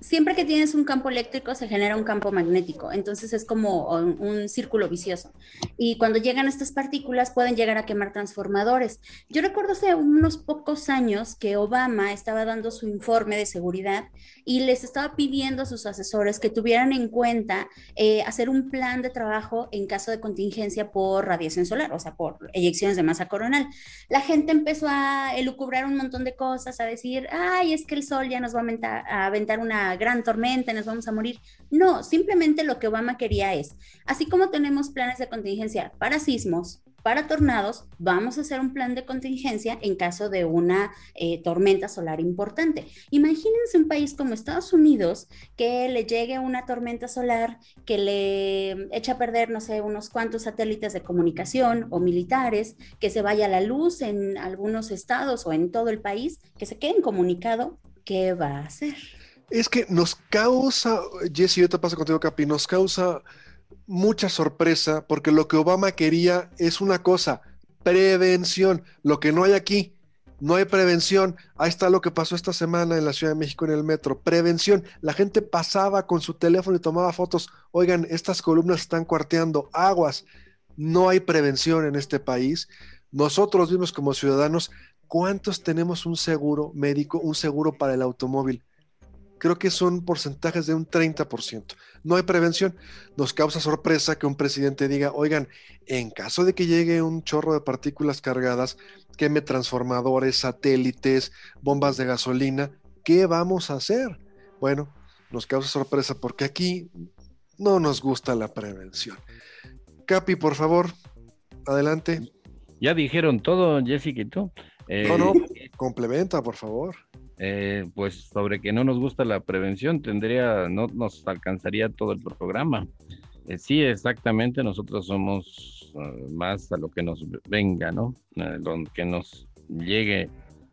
siempre que tienes un campo eléctrico se genera un campo magnético, entonces es como un, círculo vicioso. Y cuando llegan estas partículas pueden llegar a quemar transformadores. Yo recuerdo hace unos pocos años que Obama estaba dando su informe de seguridad y les estaba pidiendo a sus asesores que tuvieran en cuenta eh, hacer un plan de trabajo en caso de contingencia por radiación solar, o sea, por eyecciones de masa coronal. La gente empezó a elucubrar un montón de cosas, a decir, ay, es que el sol ya nos va a aventar una gran tormenta, nos vamos a morir. No, simplemente lo que Obama quería es, así como tenemos planes de contingencia para sismos, para tornados, vamos a hacer un plan de contingencia en caso de una eh, tormenta solar importante. Imagínense un país como Estados Unidos que le llegue una tormenta solar que le echa a perder, no sé, unos cuantos satélites de comunicación o militares, que se vaya la luz en algunos estados o en todo el país, que se queden comunicado, ¿qué va a hacer? Es que nos causa, Jesse, yo te paso contigo, Capi, nos causa mucha sorpresa porque lo que Obama quería es una cosa, prevención, lo que no hay aquí. No hay prevención. Ahí está lo que pasó esta semana en la Ciudad de México en el metro. Prevención. La gente pasaba con su teléfono y tomaba fotos. Oigan, estas columnas están cuarteando. Aguas. No hay prevención en este país. Nosotros vimos como ciudadanos cuántos tenemos un seguro médico, un seguro para el automóvil creo que son porcentajes de un 30%. No hay prevención. Nos causa sorpresa que un presidente diga, oigan, en caso de que llegue un chorro de partículas cargadas, queme transformadores, satélites, bombas de gasolina, ¿qué vamos a hacer? Bueno, nos causa sorpresa porque aquí no nos gusta la prevención. Capi, por favor, adelante. Ya dijeron todo, Jessica y tú. no, no, complementa, por favor. Pues sobre que no nos gusta la prevención, tendría, no nos alcanzaría todo el programa. sí, exactamente, nosotros somos más a lo que nos venga, ¿no? lo que nos llegue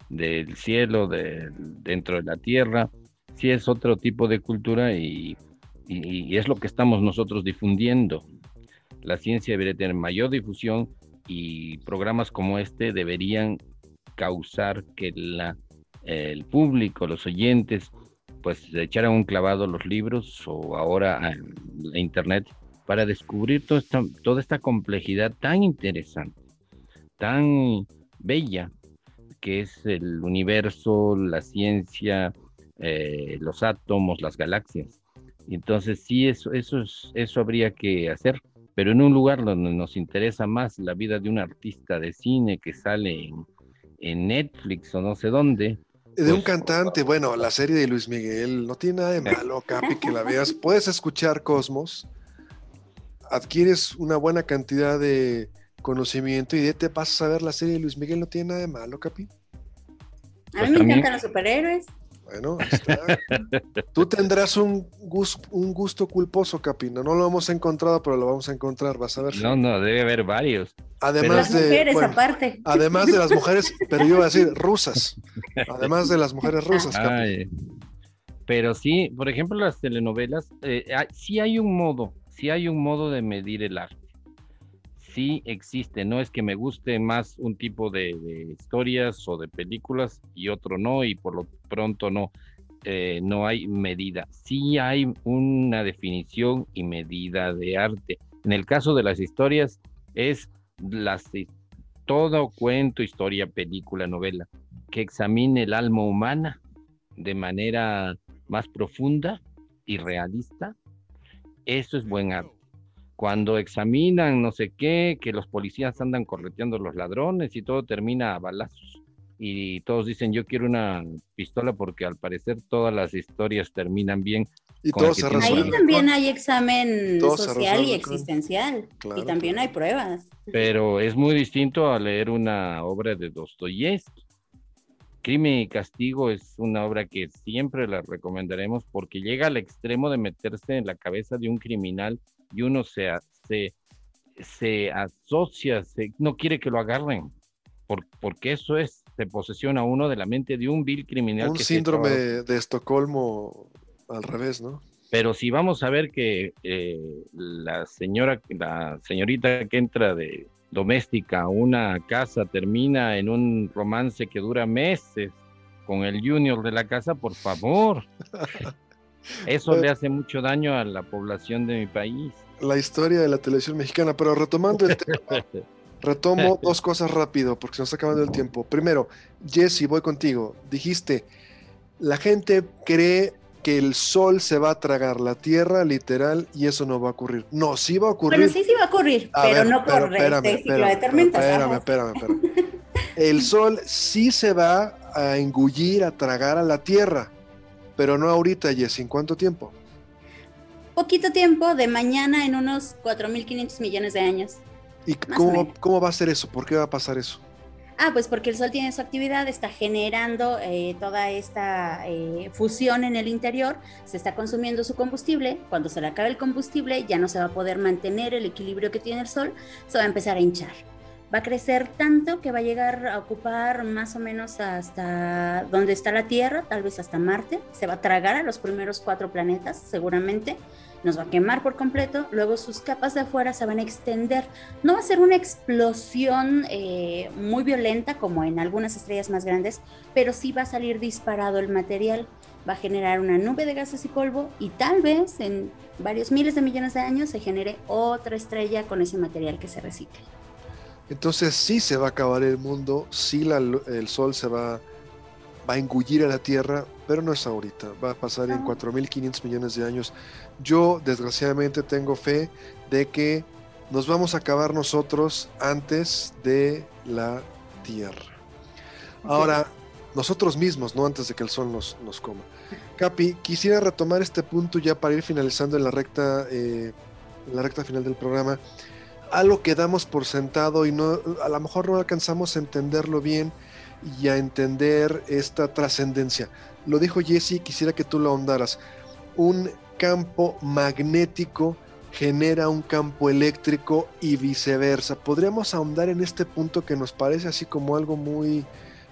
del cielo, de, dentro de la tierra, sí es otro tipo de cultura y, es lo que estamos nosotros difundiendo. La ciencia debería tener mayor difusión y programas como este deberían causar que la, el público, los oyentes, pues echaran un clavado a los libros o ahora a la internet para descubrir toda esta, complejidad tan interesante, tan bella que es el universo, la ciencia, eh, los átomos, las galaxias. Entonces sí, eso, eso, eso habría que hacer, pero en un lugar donde nos interesa más la vida de un artista de cine que sale en, Netflix o no sé dónde. De un pues, cantante, bueno, la serie de Luis Miguel, no tiene nada de malo, Capi, que la veas. Puedes escuchar Cosmos, adquieres una buena cantidad de, conocimiento y de te pasas a ver la serie de Luis Miguel, no tiene nada de malo, Capi. A mí me encantan los superhéroes. Bueno, está. Tú tendrás un gusto, un gusto culposo, Capi. No, lo hemos encontrado, pero lo vamos a encontrar, vas a ver. No, no, debe haber varios. Además de. Mujeres, aparte. Además de las mujeres, pero yo iba a decir rusas. Además de las mujeres rusas, Capi. pero sí, por ejemplo, las telenovelas, eh, sí hay un modo, sí hay un modo de medir el arte sí existe, no es que me guste más un tipo de, historias o de películas y otro no, y por lo pronto no, eh, no hay medida. Sí hay una definición y medida de arte. En el caso de las historias, es las, todo cuento, historia, película, novela, que examine el alma humana de manera más profunda y realista. Eso es buen arte cuando examinan no sé qué, que los policías andan correteando a los ladrones y todo termina a balazos. Y todos dicen, yo quiero una pistola porque al parecer todas las historias terminan bien. Y todos se Ahí también hay examen social y existencial. Y también hay pruebas. Pero es muy distinto a leer una obra de Dostoyevsky. Crimen y Castigo es una obra que siempre la recomendaremos porque llega al extremo de meterse en la cabeza de un criminal y uno se, se, se asocia, no quiere que lo agarren, porque eso es, se posesiona uno de la mente de un vil criminal. Un síndrome de Estocolmo al revés, ¿no? Pero si vamos a ver que eh, la señora, la señorita que entra de doméstica a una casa termina en un romance que dura meses con el junior de la casa, por favor. Eso le hace mucho daño a la población de mi país. La historia de la televisión mexicana, pero retomando el tema, retomo dos cosas rápido porque se nos está acabando el tiempo. Primero, Jesse, voy contigo. Dijiste, la gente cree que el sol se va a tragar la tierra, literal, y eso no va a ocurrir. No, sí va a ocurrir. Pero sí, sí va a ocurrir, pero no por este ciclo de tormentas. Espérame, espérame, espérame. el sol sí se va a engullir, a tragar a la tierra pero no ahorita, Jess. ¿En cuánto tiempo? Poquito tiempo, de mañana en unos 4.500 millones de años. ¿Y cómo, cómo, va a ser eso? ¿Por qué va a pasar eso? Ah, pues porque el Sol tiene su actividad, está generando eh, toda esta eh, fusión en el interior, se está consumiendo su combustible, cuando se le acabe el combustible ya no se va a poder mantener el equilibrio que tiene el Sol, se va a empezar a hinchar va a crecer tanto que va a llegar a ocupar más o menos hasta donde está la Tierra, tal vez hasta Marte, se va a tragar a los primeros cuatro planetas seguramente, nos va a quemar por completo, luego sus capas de afuera se van a extender, no va a ser una explosión eh, muy violenta como en algunas estrellas más grandes, pero sí va a salir disparado el material, va a generar una nube de gases y polvo y tal vez en varios miles de millones de años se genere otra estrella con ese material que se recicle. Entonces sí se va a acabar el mundo, sí el sol se va, va, a engullir a la Tierra, pero no es ahorita, va a pasar en 4.500 millones de años. Yo desgraciadamente tengo fe de que nos vamos a acabar nosotros antes de la Tierra. Ahora, nosotros mismos, no antes de que el sol nos, nos coma. Capi, quisiera retomar este punto ya para ir finalizando en la recta, eh, en la recta final del programa algo que damos por sentado y no, a lo mejor no alcanzamos a entenderlo bien, y a entender esta trascendencia. Lo dijo Jesse, quisiera que tú lo ahondaras. Un campo magnético genera un campo eléctrico y viceversa. Podríamos ahondar en este punto que nos parece así como algo muy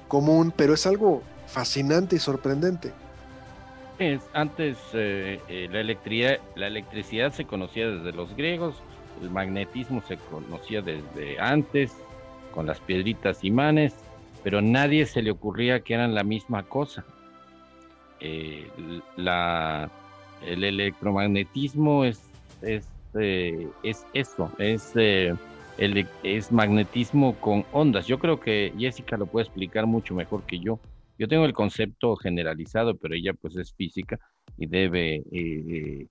común, pero es algo fascinante y sorprendente. Es, antes eh, eh, la, electricidad, la electricidad se conocía desde los griegos, el magnetismo se conocía desde antes, con las piedritas imanes, pero nadie se le ocurría que eran la misma cosa. Eh, la, el electromagnetismo es, es es eso, es, el, es magnetismo con ondas. Yo creo que Jessica lo puede explicar mucho mejor que yo. Yo tengo el concepto generalizado, pero ella pues es física y debe eh,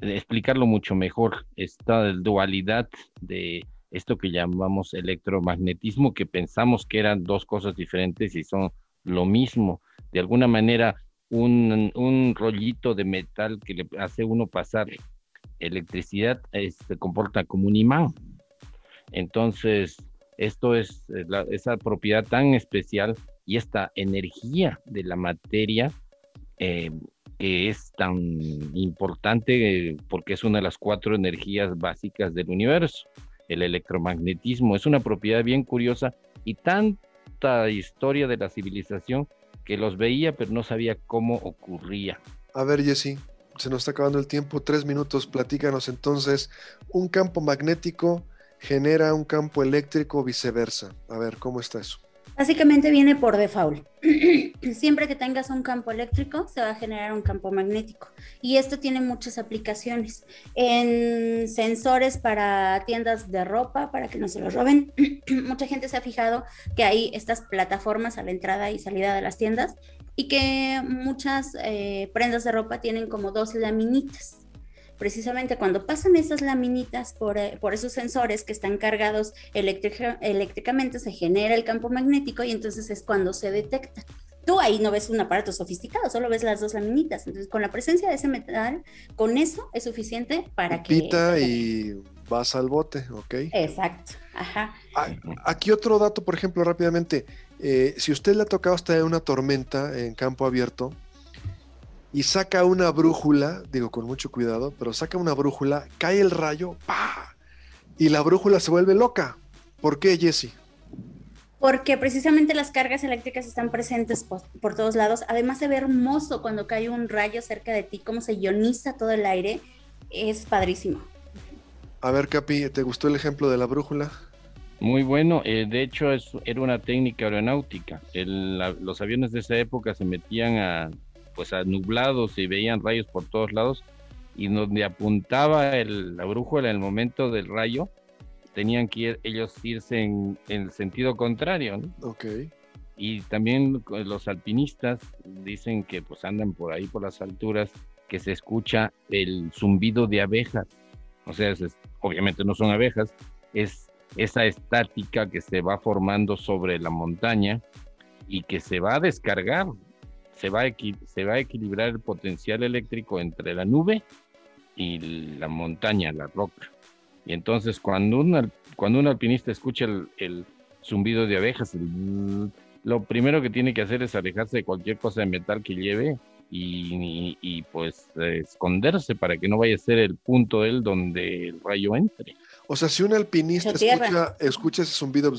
explicarlo mucho mejor. Esta dualidad de esto que llamamos electromagnetismo, que pensamos que eran dos cosas diferentes y son lo mismo. De alguna manera, un, un rollito de metal que le hace uno pasar electricidad se comporta como un imán. Entonces, esto es eh, esa propiedad tan especial y esta energía de la materia eh, que es tan importante porque es una de las cuatro energías básicas del universo. El electromagnetismo es una propiedad bien curiosa y tanta historia de la civilización que los veía pero no sabía cómo ocurría. A ver, Jesse, se nos está acabando el tiempo, tres minutos, platícanos entonces, un campo magnético genera un campo eléctrico viceversa. A ver, ¿cómo está eso? Básicamente viene por default. Siempre que tengas un campo eléctrico, se va a generar un campo magnético. Y esto tiene muchas aplicaciones. En sensores para tiendas de ropa, para que no se los roben. Mucha gente se ha fijado que hay estas plataformas a la entrada y salida de las tiendas y que muchas eh, prendas de ropa tienen como dos laminitas precisamente cuando pasan esas laminitas por, eh, por esos sensores que están cargados eléctricamente, se genera el campo magnético y entonces es cuando se detecta. Tú ahí no ves un aparato sofisticado, solo ves las dos laminitas. Entonces, con la presencia de ese metal, con eso es suficiente para que... Pita y vas al bote, ¿ok? Exacto, ajá. Ah, aquí otro dato, por ejemplo, rápidamente. Eh, si usted le ha tocado estar en una tormenta en campo abierto, y saca una brújula, digo con mucho cuidado, pero saca una brújula, cae el rayo, ¡pa! Y la brújula se vuelve loca. ¿Por qué, Jesse? Porque precisamente las cargas eléctricas están presentes por, todos lados. Además se ve hermoso cuando cae un rayo cerca de ti, cómo se ioniza todo el aire. Es padrísimo. A ver, Capi, ¿te gustó el ejemplo de la brújula? Muy bueno, eh, de hecho es, era una técnica aeronáutica. los aviones de esa época se metían a pues a nublados y veían rayos por todos lados y donde apuntaba el, la brújula en el momento del rayo, tenían que ellos irse en, el sentido contrario. Ok. Y también los alpinistas dicen que pues andan por ahí por las alturas que se escucha el zumbido de abejas. O sea, obviamente no son abejas, es esa estática que se va formando sobre la montaña y que se va a descargar se va, a se va a equilibrar el potencial eléctrico entre la nube y la montaña, la roca. Y entonces cuando un, cuando un alpinista escucha el, zumbido de abejas, lo primero que tiene que hacer es alejarse de cualquier cosa de metal que lleve y, pues esconderse para que no vaya a ser el punto él donde el rayo entre. O sea, si un alpinista escucha, escucha, ese zumbido,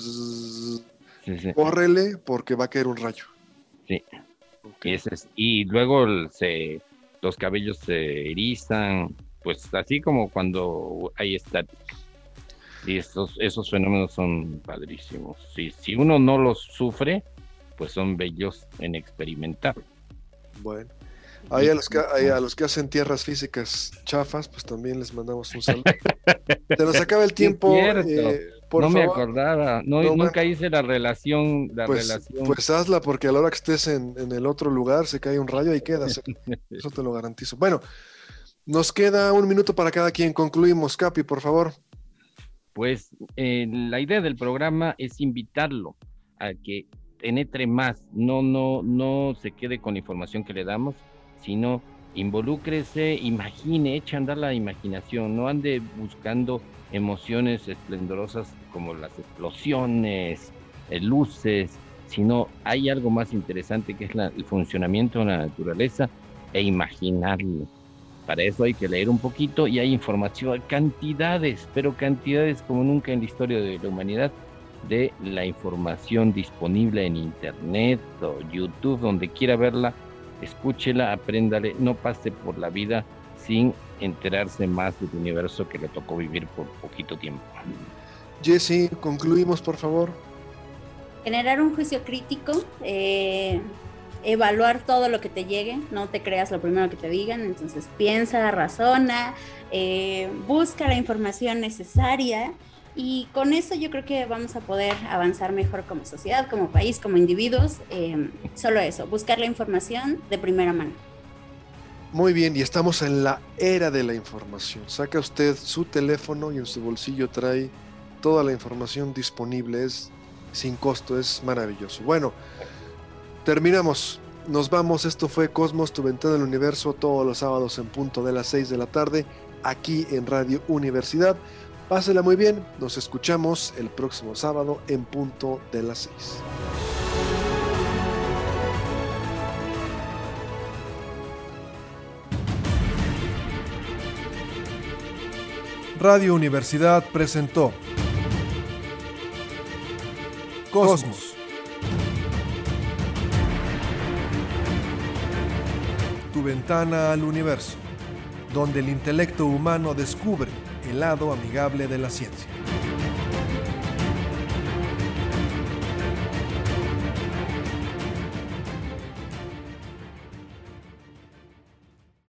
córrele porque va a caer un rayo. Sí. Y, luego se, los cabellos se erizan, pues así como cuando hay estática. Y esos, esos fenómenos son padrísimos. Si, si uno no los sufre, pues son bellos en experimentar. Bueno. Ahí a los que, a los que hacen tierras físicas chafas, pues también les mandamos un saludo. Se nos acaba el tiempo. Eh, no me acordaba, no, nunca hice la relación, la pues, relación. Pues hazla porque a la hora que estés en, el otro lugar se cae un rayo y quedas. Eso te lo garantizo. Bueno, nos queda un minuto para cada quien. Concluimos, Capi, por favor. Pues eh, la idea del programa es invitarlo a que penetre más, no, no, no se quede con la información que le damos, sino involúcrese, imagine, eche a andar la imaginación, no ande buscando emociones esplendorosas como las explosiones, eh, luces, sino hay algo más interesante que es el funcionamiento de la naturaleza e imaginarlo. Para eso hay que leer un poquito y hay información, cantidades, pero cantidades como nunca en la historia de la humanidad de la información disponible en internet o YouTube, donde quiera verla, escúchela, apréndale, no pase por la vida sin enterarse más del universo que le tocó vivir por poquito tiempo. Jesse, concluimos por favor. Generar un juicio crítico, eh, evaluar todo lo que te llegue, no te creas lo primero que te digan, entonces piensa, razona, eh, busca la información necesaria y con eso yo creo que vamos a poder avanzar mejor como sociedad, como país, como individuos. Eh, solo eso, buscar la información de primera mano. Muy bien, y estamos en la era de la información. Saca usted su teléfono y en su bolsillo trae toda la información disponible. Es sin costo, es maravilloso. Bueno, terminamos. Nos vamos. Esto fue Cosmos, tu ventana del universo, todos los sábados en punto de las 6 de la tarde, aquí en Radio Universidad. Pásela muy bien, nos escuchamos el próximo sábado en punto de las 6. Radio Universidad presentó Cosmos. Tu ventana al universo, donde el intelecto humano descubre el lado amigable de la ciencia.